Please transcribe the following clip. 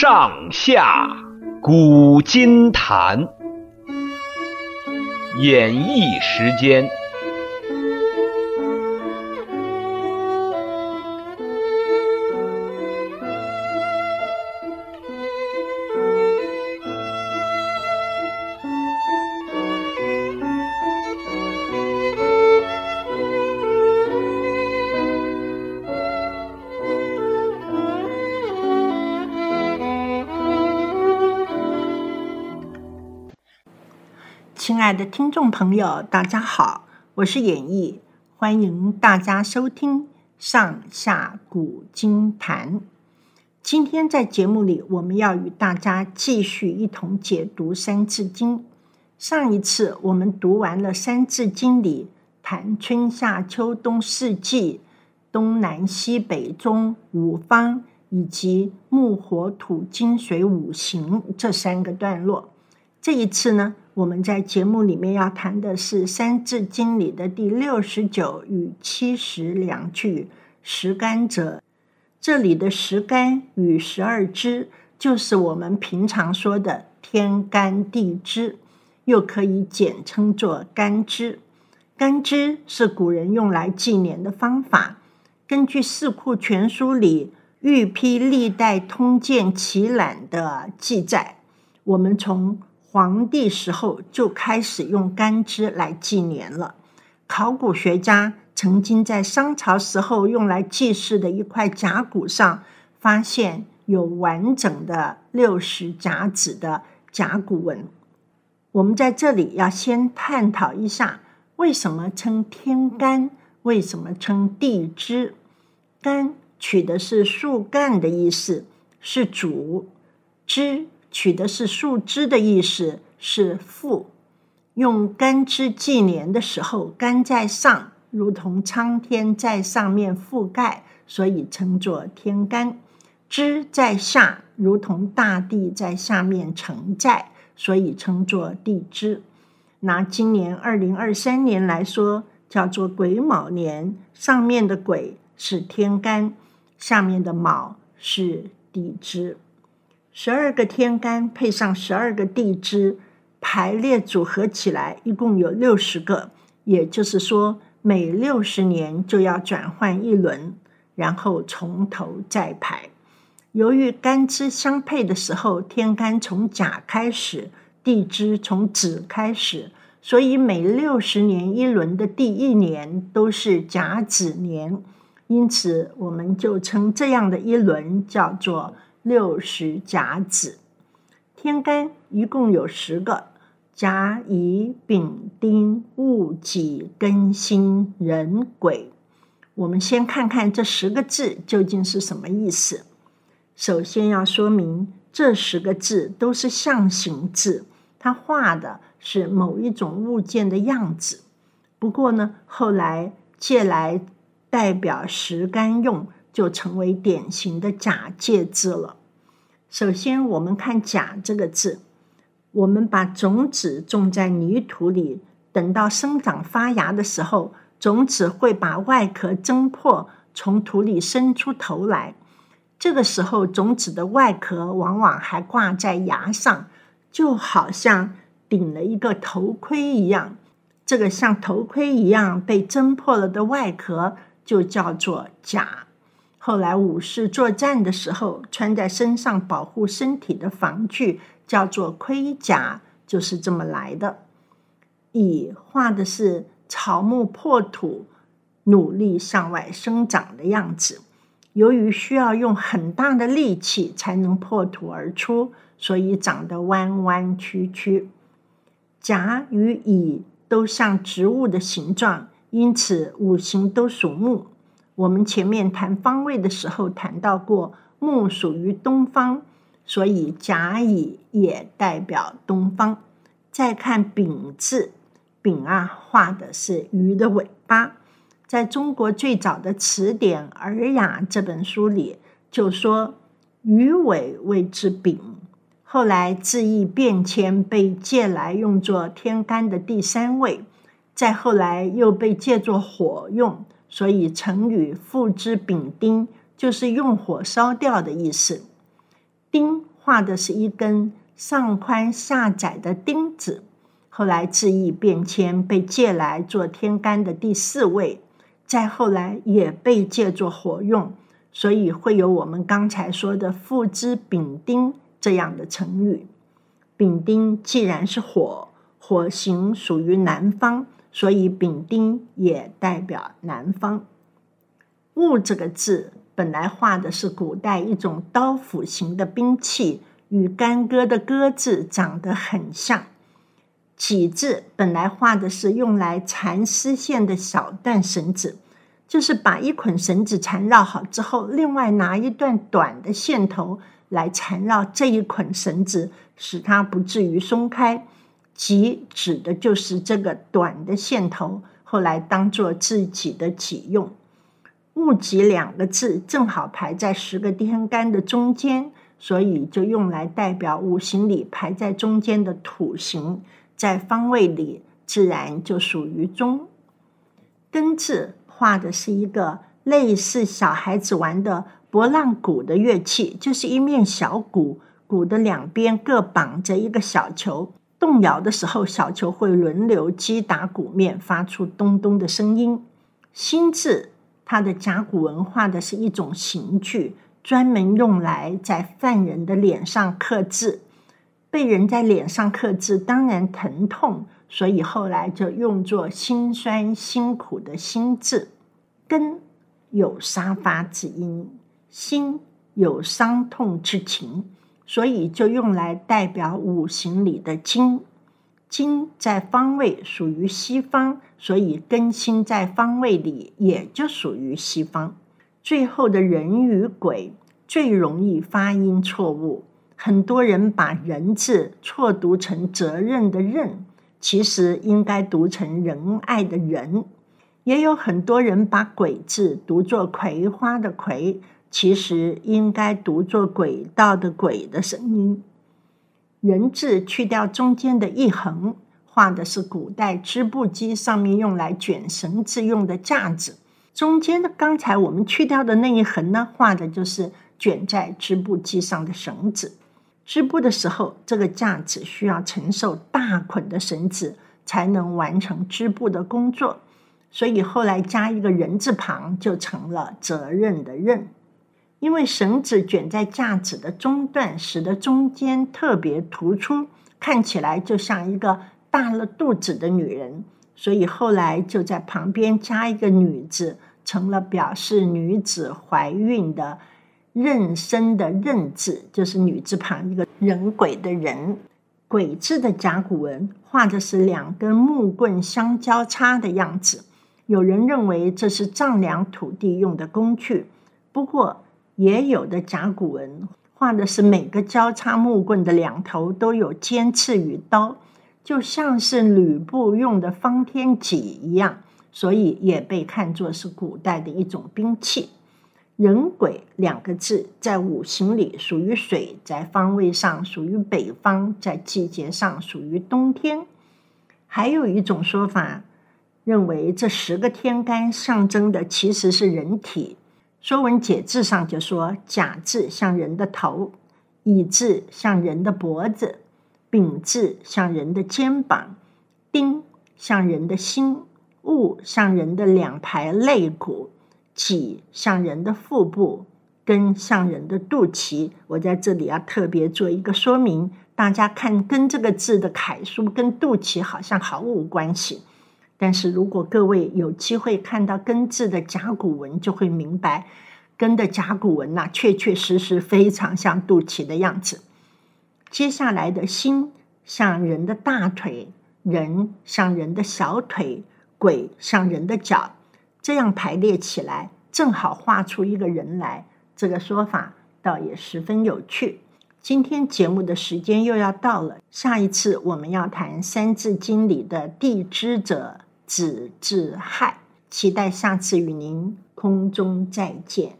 上下古今谈，演绎时间。爱的听众朋友，大家好，我是演绎，欢迎大家收听《上下古今谈》。今天在节目里，我们要与大家继续一同解读《三字经》。上一次我们读完了《三字经》里谈春夏秋冬四季、东南西北中五方以及木火土金水五行这三个段落。这一次呢，我们在节目里面要谈的是《三字经》里的第六十九与七十两句“十干者”。这里的“十干”与“十二支”就是我们平常说的天干地支，又可以简称作干支。干支是古人用来纪年的方法。根据《四库全书》里《御批历代通鉴奇览》的记载，我们从黄帝时候就开始用干支来纪年了。考古学家曾经在商朝时候用来记事的一块甲骨上，发现有完整的六十甲子的甲骨文。我们在这里要先探讨一下，为什么称天干，为什么称地支？干取的是树干的意思，是主；支。取的是树枝的意思，是父。用干支纪年的时候，干在上，如同苍天在上面覆盖，所以称作天干；支在下，如同大地在下面承载，所以称作地支。拿今年二零二三年来说，叫做癸卯年，上面的癸是天干，下面的卯是地支。十二个天干配上十二个地支，排列组合起来，一共有六十个。也就是说，每六十年就要转换一轮，然后从头再排。由于干支相配的时候，天干从甲开始，地支从子开始，所以每六十年一轮的第一年都是甲子年。因此，我们就称这样的一轮叫做。六十甲子，天干一共有十个：甲、乙、丙、丁、戊、己、庚、辛、壬、癸。我们先看看这十个字究竟是什么意思。首先要说明，这十个字都是象形字，它画的是某一种物件的样子。不过呢，后来借来代表十干用。就成为典型的假借字了。首先，我们看“甲”这个字，我们把种子种在泥土里，等到生长发芽的时候，种子会把外壳挣破，从土里伸出头来。这个时候，种子的外壳往往还挂在芽上，就好像顶了一个头盔一样。这个像头盔一样被挣破了的外壳，就叫做甲。后来武士作战的时候，穿在身上保护身体的防具叫做盔甲，就是这么来的。乙画的是草木破土，努力向外生长的样子。由于需要用很大的力气才能破土而出，所以长得弯弯曲曲。甲与乙都像植物的形状，因此五行都属木。我们前面谈方位的时候谈到过，木属于东方，所以甲乙也代表东方。再看丙字，丙啊画的是鱼的尾巴。在中国最早的词典《尔雅》这本书里就说鱼尾谓之丙。后来字义变迁，被借来用作天干的第三位，再后来又被借作火用。所以成语“付之丙丁”就是用火烧掉的意思。丁画的是一根上宽下窄的钉子。后来字意变迁，被借来做天干的第四位，再后来也被借作火用，所以会有我们刚才说的“父之丙丁”这样的成语。丙丁既然是火，火形属于南方，所以丙丁也代表南方。戊这个字本来画的是古代一种刀斧形的兵器，与干戈的戈字长得很像。己字本来画的是用来缠丝线的小段绳子，就是把一捆绳子缠绕好之后，另外拿一段短的线头来缠绕这一捆绳子，使它不至于松开。己指的就是这个短的线头，后来当做自己的己用。戊己两个字正好排在十个天干的中间，所以就用来代表五行里排在中间的土行，在方位里自然就属于中。庚字画的是一个类似小孩子玩的拨浪鼓的乐器，就是一面小鼓，鼓的两边各绑着一个小球。动摇的时候，小球会轮流击打鼓面，发出咚咚的声音。心字，它的甲骨文化的是一种刑具，专门用来在犯人的脸上刻字。被人在脸上刻字，当然疼痛，所以后来就用作辛酸辛苦的辛字。根有杀伐之音，心有伤痛之情。所以就用来代表五行里的金，金在方位属于西方，所以庚辛在方位里也就属于西方。最后的人与鬼最容易发音错误，很多人把人字错读成责任的任，其实应该读成仁爱的仁。也有很多人把鬼字读作葵花的葵。其实应该读作轨道的轨的声音。人字去掉中间的一横，画的是古代织布机上面用来卷绳子用的架子。中间的刚才我们去掉的那一横呢，画的就是卷在织布机上的绳子。织布的时候，这个架子需要承受大捆的绳子，才能完成织布的工作。所以后来加一个人字旁，就成了责任的任。因为绳子卷在架子的中段，使得中间特别突出，看起来就像一个大了肚子的女人，所以后来就在旁边加一个女字，成了表示女子怀孕的妊娠的妊字，就是女字旁一个人鬼的人。鬼字的甲骨文画的是两根木棍相交叉的样子，有人认为这是丈量土地用的工具，不过。也有的甲骨文画的是每个交叉木棍的两头都有尖刺与刀，就像是吕布用的方天戟一样，所以也被看作是古代的一种兵器。壬癸两个字在五行里属于水，在方位上属于北方，在季节上属于冬天。还有一种说法认为，这十个天干象征的其实是人体。《说文解字》上就说：“甲字像人的头，乙字像人的脖子，丙字像人的肩膀，丁像人的心，戊像人的两排肋骨，己像人的腹部，庚像人的肚脐。”我在这里要特别做一个说明，大家看“庚”这个字的楷书跟肚脐好像毫无关系。但是如果各位有机会看到庚字的甲骨文，就会明白，庚的甲骨文呐、确确实实非常像肚脐的样子。接下来的心像人的大腿，人像人的小腿，鬼像人的脚，这样排列起来，正好画出一个人来。这个说法倒也十分有趣。今天节目的时间又要到了，下一次我们要谈《三字经》里的地支者。子之亥，期待下次与您空中再见。